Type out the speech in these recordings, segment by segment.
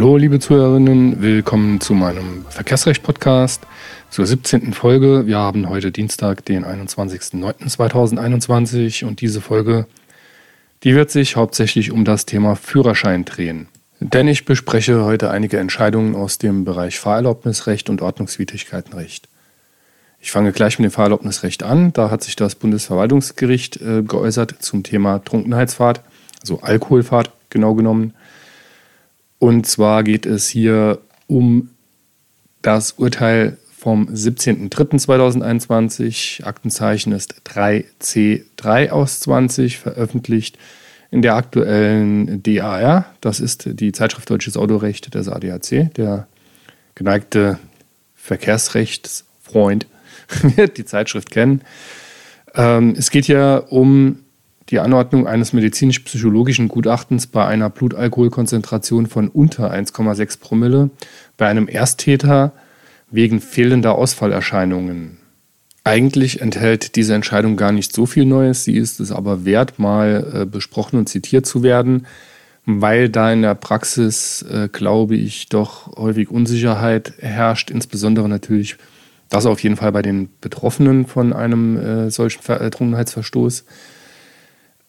Hallo, liebe Zuhörerinnen, willkommen zu meinem Verkehrsrecht-Podcast zur 17. Folge. Wir haben heute Dienstag, den 21.09.2021 und diese Folge, die wird sich hauptsächlich um das Thema Führerschein drehen. Denn ich bespreche heute einige Entscheidungen aus dem Bereich Fahrerlaubnisrecht und Ordnungswidrigkeitenrecht. Ich fange gleich mit dem Fahrerlaubnisrecht an. Da hat sich das Bundesverwaltungsgericht äh, geäußert zum Thema Trunkenheitsfahrt, also Alkoholfahrt genau genommen. Und zwar geht es hier um das Urteil vom 17.03.2021. Aktenzeichen ist 3C3 aus 20, veröffentlicht in der aktuellen DAR. Das ist die Zeitschrift Deutsches Autorecht des ADAC. Der geneigte Verkehrsrechtsfreund wird die Zeitschrift kennen. Ähm, es geht hier um die Anordnung eines medizinisch-psychologischen Gutachtens bei einer Blutalkoholkonzentration von unter 1,6 Promille bei einem Ersttäter wegen fehlender Ausfallerscheinungen. Eigentlich enthält diese Entscheidung gar nicht so viel Neues, sie ist es aber wert, mal äh, besprochen und zitiert zu werden, weil da in der Praxis, äh, glaube ich, doch häufig Unsicherheit herrscht, insbesondere natürlich das auf jeden Fall bei den Betroffenen von einem äh, solchen Trunkenheitsverstoß.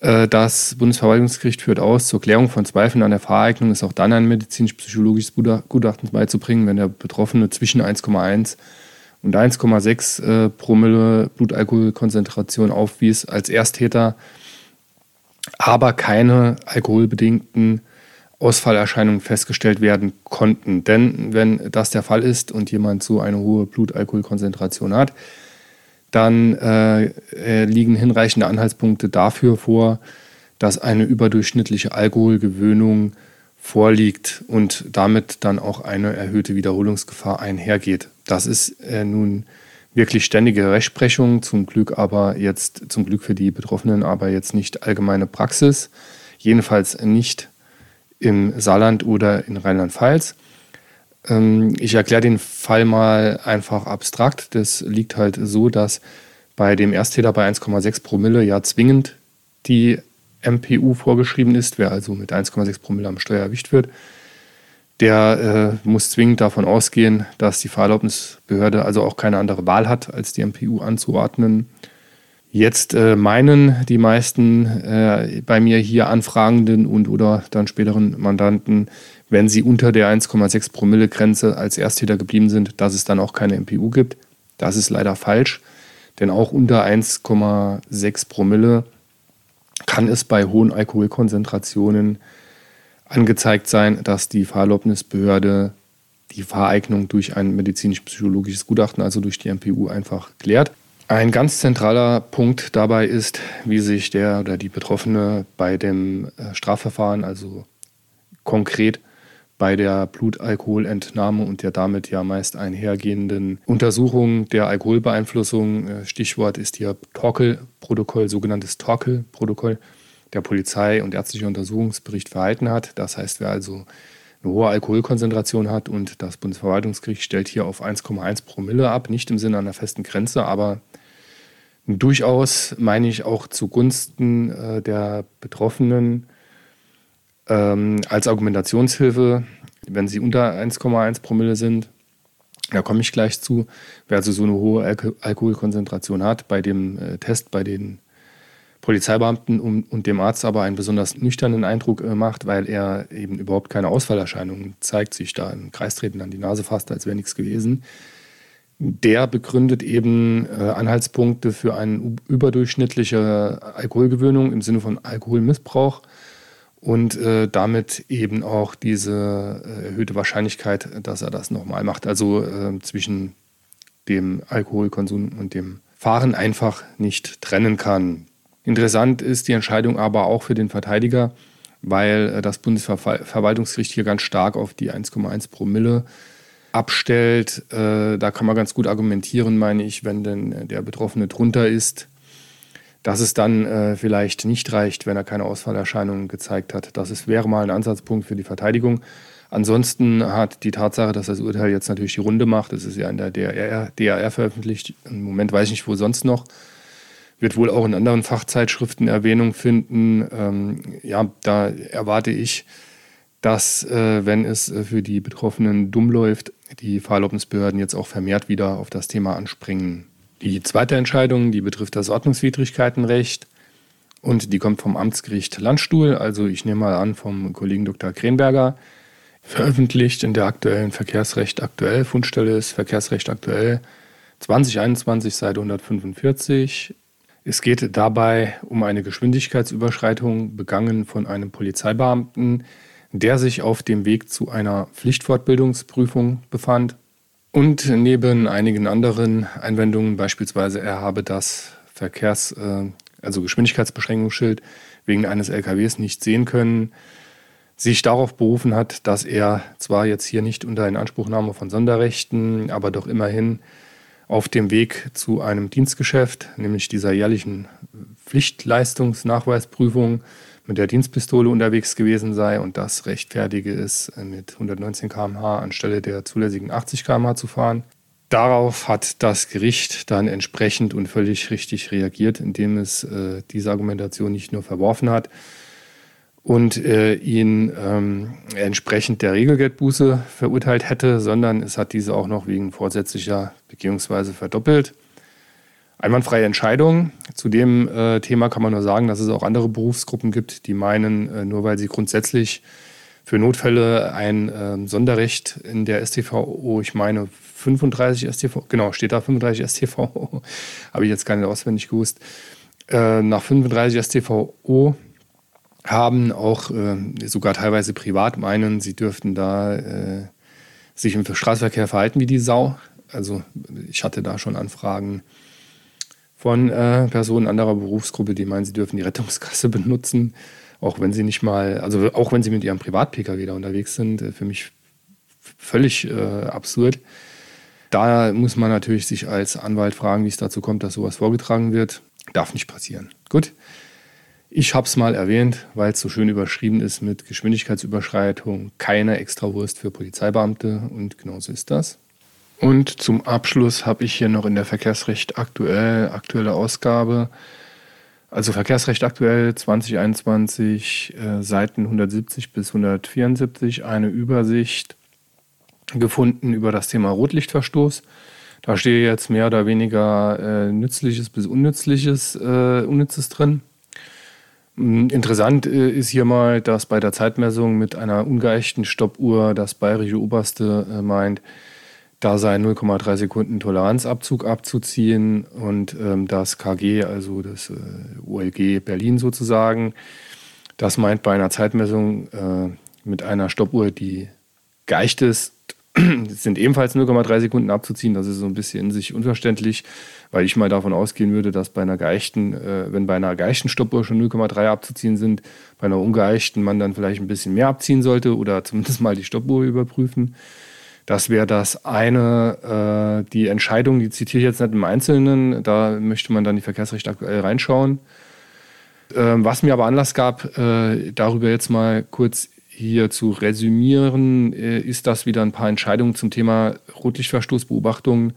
Äh, das Bundesverwaltungsgericht führt aus, zur Klärung von Zweifeln an der Fahreignung ist auch dann ein medizinisch-psychologisches Gutachten beizubringen, wenn der Betroffene zwischen 1,1 und 1,6 äh, Promille Blutalkoholkonzentration aufwies als Ersttäter, aber keine alkoholbedingten Ausfallerscheinungen festgestellt werden konnten. Denn wenn das der Fall ist und jemand so eine hohe Blutalkoholkonzentration hat, dann äh, äh, liegen hinreichende Anhaltspunkte dafür vor, dass eine überdurchschnittliche Alkoholgewöhnung vorliegt und damit dann auch eine erhöhte Wiederholungsgefahr einhergeht. Das ist äh, nun wirklich ständige Rechtsprechung, zum Glück aber jetzt, zum Glück für die Betroffenen, aber jetzt nicht allgemeine Praxis, jedenfalls nicht im Saarland oder in Rheinland-Pfalz. Ähm, ich erkläre den Fall mal einfach abstrakt. Das liegt halt so, dass bei dem Ersttäter bei 1,6 Promille ja zwingend die MPU vorgeschrieben ist. Wer also mit 1,6 Promille am Steuer erwischt wird, der äh, muss zwingend davon ausgehen, dass die Fahrerlaubnisbehörde also auch keine andere Wahl hat, als die MPU anzuordnen. Jetzt äh, meinen die meisten äh, bei mir hier Anfragenden und oder dann späteren Mandanten, wenn sie unter der 1,6 Promille Grenze als Ersttäter geblieben sind, dass es dann auch keine MPU gibt. Das ist leider falsch, denn auch unter 1,6 Promille kann es bei hohen Alkoholkonzentrationen angezeigt sein, dass die Fahrerlaubnisbehörde die Fahreignung durch ein medizinisch-psychologisches Gutachten, also durch die MPU, einfach klärt. Ein ganz zentraler Punkt dabei ist, wie sich der oder die Betroffene bei dem äh, Strafverfahren, also konkret bei der Blutalkoholentnahme und der damit ja meist einhergehenden Untersuchung der Alkoholbeeinflussung. Äh, Stichwort ist hier Torkel-Protokoll, sogenanntes Torkel-Protokoll, der Polizei- und ärztliche Untersuchungsbericht verhalten hat. Das heißt, wer also eine hohe Alkoholkonzentration hat und das Bundesverwaltungsgericht stellt hier auf 1,1 Promille ab, nicht im Sinne einer festen Grenze, aber durchaus, meine ich, auch zugunsten äh, der Betroffenen ähm, als Argumentationshilfe, wenn sie unter 1,1 Promille sind. Da komme ich gleich zu. Wer also so eine hohe Alk Alkoholkonzentration hat, bei dem äh, Test bei den Polizeibeamten und, und, dem Arzt aber einen besonders nüchternen Eindruck äh, macht, weil er eben überhaupt keine Ausfallerscheinungen zeigt, sich da im Kreistreten an die Nase fasst, als wäre nichts gewesen. Der begründet eben äh, Anhaltspunkte für eine überdurchschnittliche Alkoholgewöhnung im Sinne von Alkoholmissbrauch und äh, damit eben auch diese äh, erhöhte Wahrscheinlichkeit, dass er das nochmal macht. Also äh, zwischen dem Alkoholkonsum und dem Fahren einfach nicht trennen kann. Interessant ist die Entscheidung aber auch für den Verteidiger, weil äh, das Bundesverwaltungsgericht hier ganz stark auf die 1,1 Promille abstellt. Äh, da kann man ganz gut argumentieren, meine ich, wenn denn der Betroffene drunter ist, dass es dann äh, vielleicht nicht reicht, wenn er keine Ausfallerscheinungen gezeigt hat. Das ist, wäre mal ein Ansatzpunkt für die Verteidigung. Ansonsten hat die Tatsache, dass das Urteil jetzt natürlich die Runde macht, das ist ja in der DRR, veröffentlicht, im Moment weiß ich nicht, wo sonst noch, wird wohl auch in anderen Fachzeitschriften Erwähnung finden. Ähm, ja, da erwarte ich, dass, äh, wenn es äh, für die Betroffenen dumm läuft, die Fahrerlaubnisbehörden jetzt auch vermehrt wieder auf das Thema anspringen. Die zweite Entscheidung, die betrifft das Ordnungswidrigkeitenrecht und die kommt vom Amtsgericht Landstuhl, also ich nehme mal an vom Kollegen Dr. Krenberger, veröffentlicht in der aktuellen Verkehrsrecht aktuell, Fundstelle ist Verkehrsrecht aktuell 2021, Seite 145. Es geht dabei um eine Geschwindigkeitsüberschreitung begangen von einem Polizeibeamten, der sich auf dem Weg zu einer Pflichtfortbildungsprüfung befand. Und neben einigen anderen Einwendungen, beispielsweise er habe das Verkehrs-, äh, also Geschwindigkeitsbeschränkungsschild wegen eines LKWs nicht sehen können, sich darauf berufen hat, dass er zwar jetzt hier nicht unter Inanspruchnahme von Sonderrechten, aber doch immerhin auf dem Weg zu einem Dienstgeschäft, nämlich dieser jährlichen Pflichtleistungsnachweisprüfung, mit der Dienstpistole unterwegs gewesen sei und das rechtfertige es, mit 119 km/h anstelle der zulässigen 80 km/h zu fahren. Darauf hat das Gericht dann entsprechend und völlig richtig reagiert, indem es äh, diese Argumentation nicht nur verworfen hat, und äh, ihn ähm, entsprechend der Regelgeldbuße verurteilt hätte, sondern es hat diese auch noch wegen vorsätzlicher Begehungsweise verdoppelt. Einwandfreie Entscheidung. Zu dem äh, Thema kann man nur sagen, dass es auch andere Berufsgruppen gibt, die meinen, äh, nur weil sie grundsätzlich für Notfälle ein äh, Sonderrecht in der STVO, ich meine 35 STV, genau, steht da 35 STVO, habe ich jetzt gar nicht auswendig gewusst, äh, nach 35 STVO haben, auch äh, sogar teilweise privat meinen, sie dürften da äh, sich im Straßenverkehr verhalten wie die Sau. Also ich hatte da schon Anfragen von äh, Personen anderer Berufsgruppe, die meinen, sie dürfen die Rettungskasse benutzen, auch wenn sie nicht mal, also auch wenn sie mit ihrem Privat-Pkw da unterwegs sind. Äh, für mich völlig äh, absurd. Da muss man natürlich sich als Anwalt fragen, wie es dazu kommt, dass sowas vorgetragen wird. Darf nicht passieren. Gut. Ich habe es mal erwähnt, weil es so schön überschrieben ist mit Geschwindigkeitsüberschreitung, keine Extrawurst für Polizeibeamte und genau so ist das. Und zum Abschluss habe ich hier noch in der Verkehrsrecht aktuell, aktuelle Ausgabe, also Verkehrsrecht aktuell 2021, äh, Seiten 170 bis 174, eine Übersicht gefunden über das Thema Rotlichtverstoß. Da steht jetzt mehr oder weniger äh, Nützliches bis Unnützliches, äh, Unnützes drin. Hm, interessant äh, ist hier mal, dass bei der Zeitmessung mit einer ungeeichten Stoppuhr das bayerische Oberste äh, meint, da sei 0,3 Sekunden Toleranzabzug abzuziehen und ähm, das KG, also das äh, OLG Berlin sozusagen, das meint bei einer Zeitmessung äh, mit einer Stoppuhr, die geeicht ist, sind ebenfalls 0,3 Sekunden abzuziehen. Das ist so ein bisschen in sich unverständlich, weil ich mal davon ausgehen würde, dass bei einer geeichten, äh, wenn bei einer geeichten Stoppuhr schon 0,3 abzuziehen sind, bei einer ungeeichten man dann vielleicht ein bisschen mehr abziehen sollte oder zumindest mal die Stoppuhr überprüfen. Das wäre das eine. Äh, die Entscheidung, die zitiere ich jetzt nicht im Einzelnen, da möchte man dann die Verkehrsrecht aktuell reinschauen. Äh, was mir aber Anlass gab, äh, darüber jetzt mal kurz hier zu resümieren, äh, ist das wieder ein paar Entscheidungen zum Thema Rotlichtverstoßbeobachtung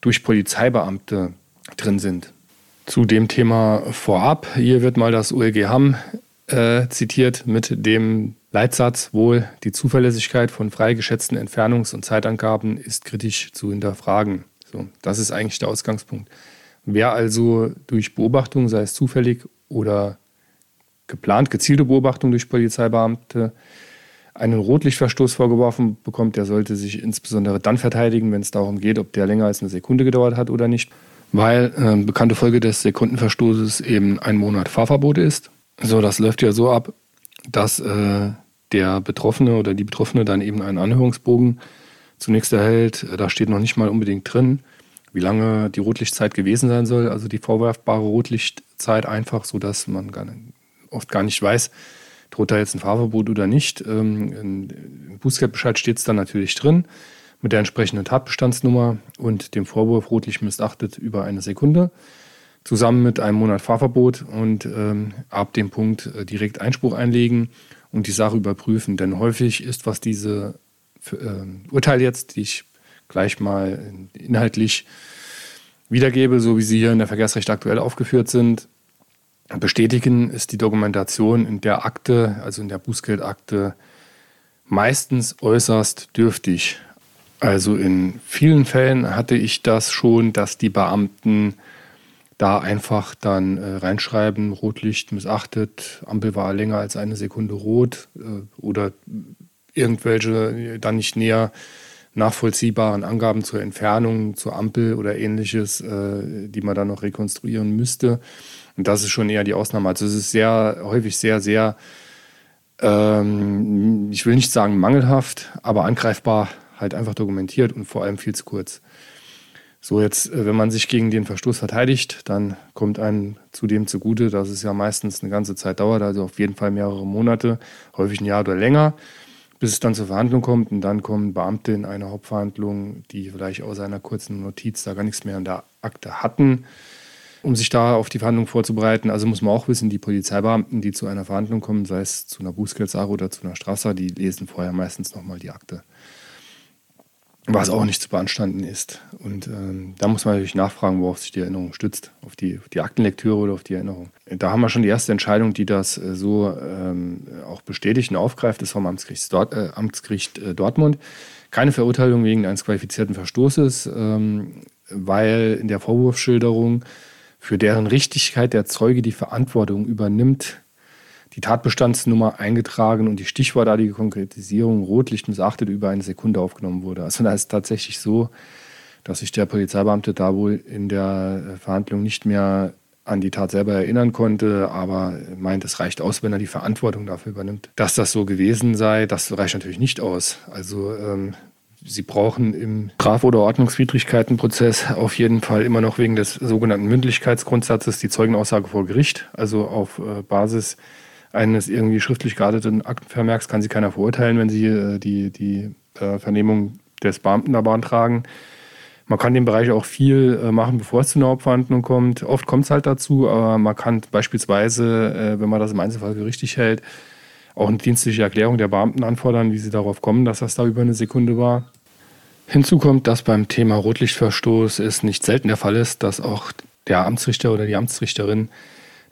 durch Polizeibeamte drin sind. Zu dem Thema vorab, hier wird mal das OLG Hamm äh, zitiert mit dem Leitsatz wohl, die Zuverlässigkeit von frei geschätzten Entfernungs- und Zeitangaben ist kritisch zu hinterfragen. So, das ist eigentlich der Ausgangspunkt. Wer also durch Beobachtung, sei es zufällig oder geplant gezielte Beobachtung durch Polizeibeamte einen Rotlichtverstoß vorgeworfen bekommt, der sollte sich insbesondere dann verteidigen, wenn es darum geht, ob der länger als eine Sekunde gedauert hat oder nicht, weil äh, bekannte Folge des Sekundenverstoßes eben ein Monat Fahrverbot ist. So, das läuft ja so ab, dass äh, der Betroffene oder die Betroffene dann eben einen Anhörungsbogen zunächst erhält. Da steht noch nicht mal unbedingt drin, wie lange die Rotlichtzeit gewesen sein soll, also die vorwerfbare Rotlichtzeit einfach, sodass man gar nicht, oft gar nicht weiß, droht da jetzt ein Fahrverbot oder nicht. Ähm, Im Bußgeldbescheid steht es dann natürlich drin mit der entsprechenden Tatbestandsnummer und dem Vorwurf rotlich missachtet über eine Sekunde, zusammen mit einem Monat Fahrverbot und ähm, ab dem Punkt äh, direkt Einspruch einlegen und die Sache überprüfen. Denn häufig ist, was diese äh, Urteile jetzt, die ich gleich mal inhaltlich wiedergebe, so wie sie hier in der Verkehrsrecht aktuell aufgeführt sind, bestätigen, ist die Dokumentation in der Akte, also in der Bußgeldakte, meistens äußerst dürftig. Also in vielen Fällen hatte ich das schon, dass die Beamten da einfach dann äh, reinschreiben, Rotlicht missachtet, Ampel war länger als eine Sekunde rot äh, oder irgendwelche dann nicht näher nachvollziehbaren Angaben zur Entfernung, zur Ampel oder ähnliches, äh, die man dann noch rekonstruieren müsste. Und das ist schon eher die Ausnahme. Also es ist sehr häufig sehr, sehr, ähm, ich will nicht sagen mangelhaft, aber angreifbar halt einfach dokumentiert und vor allem viel zu kurz. So jetzt, äh, wenn man sich gegen den Verstoß verteidigt, dann kommt einem zudem zugute, dass es ja meistens eine ganze Zeit dauert, also auf jeden Fall mehrere Monate, häufig ein Jahr oder länger, bis es dann zur Verhandlung kommt. Und dann kommen Beamte in eine Hauptverhandlung, die vielleicht aus einer kurzen Notiz da gar nichts mehr in der Akte hatten, um sich da auf die Verhandlung vorzubereiten. Also muss man auch wissen, die Polizeibeamten, die zu einer Verhandlung kommen, sei es zu einer Bußgeldsache oder zu einer Straße, die lesen vorher meistens nochmal die Akte was auch nicht zu beanstanden ist. Und ähm, da muss man natürlich nachfragen, worauf sich die Erinnerung stützt, auf die, auf die Aktenlektüre oder auf die Erinnerung. Da haben wir schon die erste Entscheidung, die das äh, so ähm, auch bestätigt und aufgreift, ist vom Amtsgericht, Dort, äh, Amtsgericht äh, Dortmund. Keine Verurteilung wegen eines qualifizierten Verstoßes, ähm, weil in der Vorwurfsschilderung für deren Richtigkeit der Zeuge die Verantwortung übernimmt, die Tatbestandsnummer eingetragen und die stichwortartige Konkretisierung Rotlicht missachtet über eine Sekunde aufgenommen wurde. Also da ist tatsächlich so, dass sich der Polizeibeamte da wohl in der Verhandlung nicht mehr an die Tat selber erinnern konnte, aber meint, es reicht aus, wenn er die Verantwortung dafür übernimmt. Dass das so gewesen sei, das reicht natürlich nicht aus. Also ähm, Sie brauchen im Straf- oder Ordnungswidrigkeitenprozess auf jeden Fall immer noch wegen des sogenannten Mündlichkeitsgrundsatzes die Zeugenaussage vor Gericht, also auf äh, Basis eines irgendwie schriftlich gearteten Aktenvermerks kann sie keiner verurteilen, wenn sie äh, die, die äh, Vernehmung des Beamten da beantragen. Man kann den Bereich auch viel äh, machen, bevor es zu einer Hauptverhandlung kommt. Oft kommt es halt dazu, aber man kann beispielsweise, äh, wenn man das im Einzelfall für richtig hält, auch eine dienstliche Erklärung der Beamten anfordern, wie sie darauf kommen, dass das da über eine Sekunde war. Hinzu kommt, dass beim Thema Rotlichtverstoß es nicht selten der Fall ist, dass auch der Amtsrichter oder die Amtsrichterin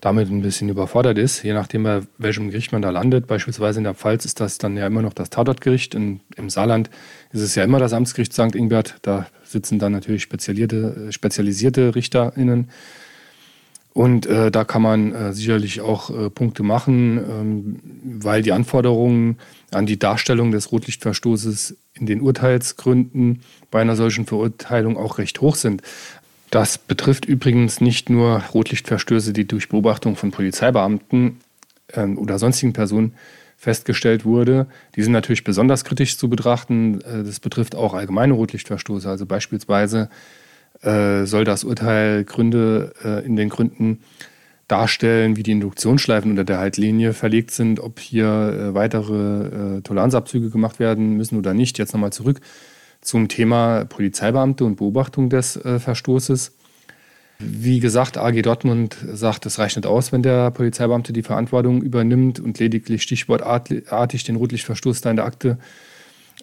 damit ein bisschen überfordert ist, je nachdem, bei welchem Gericht man da landet. Beispielsweise in der Pfalz ist das dann ja immer noch das Tatortgericht. In, Im Saarland ist es ja immer das Amtsgericht St. Ingbert. Da sitzen dann natürlich spezialisierte, spezialisierte RichterInnen. Und äh, da kann man äh, sicherlich auch äh, Punkte machen, ähm, weil die Anforderungen an die Darstellung des Rotlichtverstoßes in den Urteilsgründen bei einer solchen Verurteilung auch recht hoch sind. Das betrifft übrigens nicht nur Rotlichtverstöße, die durch Beobachtung von Polizeibeamten äh, oder sonstigen Personen festgestellt wurde. Die sind natürlich besonders kritisch zu betrachten. Äh, das betrifft auch allgemeine Rotlichtverstoße. Also beispielsweise äh, soll das Urteil Gründe äh, in den Gründen darstellen, wie die Induktionsschleifen unter der Haltlinie verlegt sind, ob hier äh, weitere äh, Toleranzabzüge gemacht werden müssen oder nicht. Jetzt nochmal zurück zum Thema Polizeibeamte und Beobachtung des äh, Verstoßes. Wie gesagt, AG Dortmund sagt, es reicht nicht aus, wenn der Polizeibeamte die Verantwortung übernimmt und lediglich stichwortartig den Rotlichtverstoß da in der Akte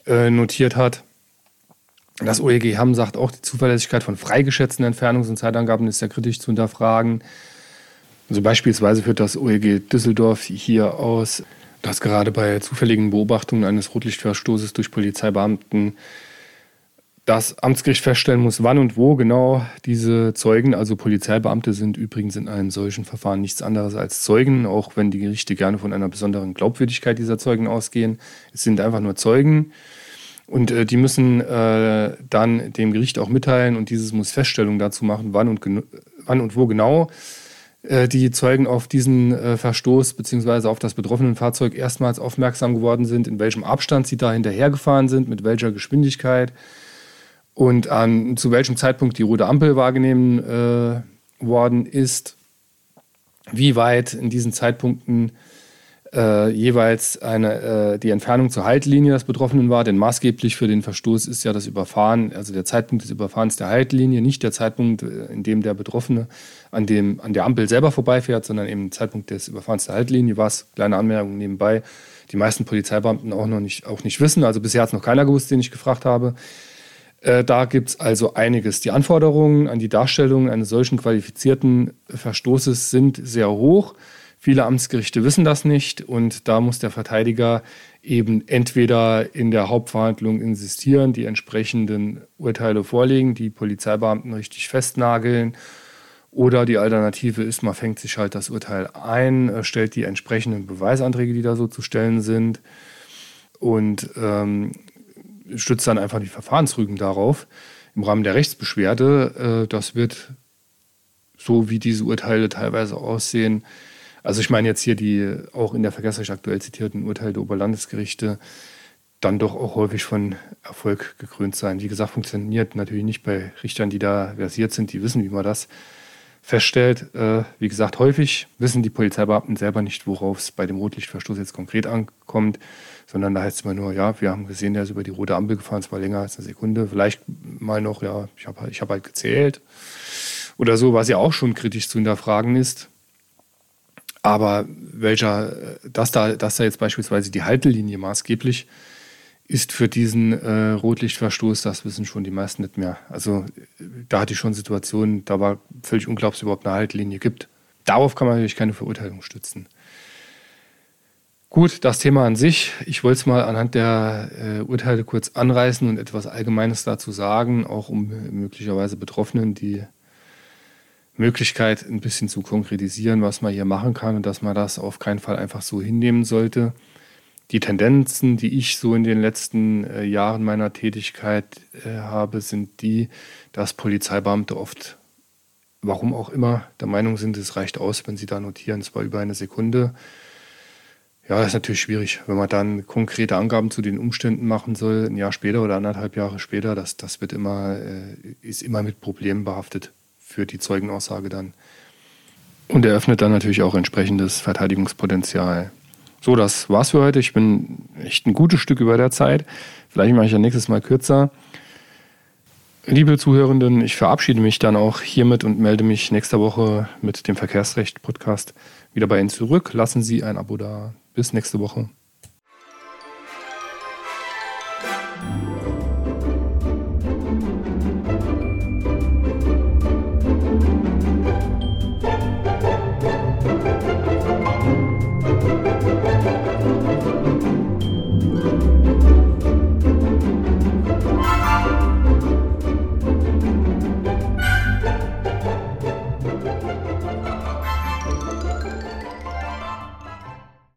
äh, notiert hat. Das OEG Hamm sagt auch, die Zuverlässigkeit von freigeschätzten Entfernungs- und Zeitangaben ist sehr kritisch zu hinterfragen. Also beispielsweise führt das OEG Düsseldorf hier aus, dass gerade bei zufälligen Beobachtungen eines Rotlichtverstoßes durch Polizeibeamten das Amtsgericht feststellen muss, wann und wo genau diese Zeugen, also Polizeibeamte sind übrigens in einem solchen Verfahren nichts anderes als Zeugen, auch wenn die Gerichte gerne von einer besonderen Glaubwürdigkeit dieser Zeugen ausgehen. Es sind einfach nur Zeugen und äh, die müssen äh, dann dem Gericht auch mitteilen und dieses muss Feststellung dazu machen, wann und, wann und wo genau äh, die Zeugen auf diesen äh, Verstoß bzw. auf das betroffene Fahrzeug erstmals aufmerksam geworden sind, in welchem Abstand sie da hinterhergefahren sind, mit welcher Geschwindigkeit und an zu welchem Zeitpunkt die rote Ampel wahrgenommen äh, worden ist, wie weit in diesen Zeitpunkten äh, jeweils eine, äh, die Entfernung zur Haltlinie des Betroffenen war. Denn maßgeblich für den Verstoß ist ja das Überfahren, also der Zeitpunkt des Überfahrens der Haltlinie, nicht der Zeitpunkt, äh, in dem der Betroffene an, dem, an der Ampel selber vorbeifährt, sondern eben der Zeitpunkt des Überfahrens der Haltlinie, was, kleine Anmerkung nebenbei, die meisten Polizeibeamten auch noch nicht, auch nicht wissen. Also bisher hat es noch keiner gewusst, den ich gefragt habe. Äh, da gibt es also einiges. Die Anforderungen an die Darstellung eines solchen qualifizierten Verstoßes sind sehr hoch. Viele Amtsgerichte wissen das nicht und da muss der Verteidiger eben entweder in der Hauptverhandlung insistieren, die entsprechenden Urteile vorlegen, die Polizeibeamten richtig festnageln oder die Alternative ist, man fängt sich halt das Urteil ein, äh, stellt die entsprechenden Beweisanträge, die da so zu stellen sind und ähm, stützt dann einfach die Verfahrensrügen darauf im Rahmen der Rechtsbeschwerde. Äh, das wird so, wie diese Urteile teilweise aussehen, also ich meine jetzt hier die auch in der Verkehrsrecht aktuell zitierten Urteile der Oberlandesgerichte dann doch auch häufig von Erfolg gekrönt sein. Wie gesagt, funktioniert natürlich nicht bei Richtern, die da versiert sind, die wissen, wie man das feststellt. Äh, wie gesagt, häufig wissen die Polizeibeamten selber nicht, worauf es bei dem Rotlichtverstoß jetzt konkret ankommt, sondern da heißt es immer nur, ja, wir haben gesehen, der ist über die rote Ampel gefahren, es war länger als eine Sekunde. Vielleicht mal noch, ja, ich habe ich hab halt gezählt oder so, was ja auch schon kritisch zu hinterfragen ist. Aber welcher, dass da, dass da jetzt beispielsweise die Haltelinie maßgeblich ist für diesen äh, Rotlichtverstoß, das wissen schon die meisten nicht mehr. Also da hatte ich schon Situationen, da war völlig unglaublich, dass es überhaupt eine Haltelinie gibt. Darauf kann man natürlich keine Verurteilung stützen. Gut, das Thema an sich. Ich wollte es mal anhand der äh, Urteile kurz anreißen und etwas Allgemeines dazu sagen, auch um möglicherweise Betroffenen, die Möglichkeit, ein bisschen zu konkretisieren, was man hier machen kann und dass man das auf keinen Fall einfach so hinnehmen sollte. Die Tendenzen, die ich so in den letzten äh, Jahren meiner Tätigkeit äh, habe, sind die, dass Polizeibeamte oft, warum auch immer, der Meinung sind, es reicht aus, wenn sie da notieren, zwar über eine Sekunde. Ja, das ist natürlich schwierig, wenn man dann konkrete Angaben zu den Umständen machen soll, ein Jahr später oder anderthalb Jahre später, das, das wird immer, äh, ist immer mit Problemen behaftet für die Zeugenaussage dann. Und eröffnet dann natürlich auch entsprechendes Verteidigungspotenzial. So, das war's für heute. Ich bin echt ein gutes Stück über der Zeit. Vielleicht mache ich ja nächstes Mal kürzer. Liebe Zuhörenden, ich verabschiede mich dann auch hiermit und melde mich nächste Woche mit dem Verkehrsrecht-Podcast wieder bei Ihnen zurück. Lassen Sie ein Abo da. Bis nächste Woche.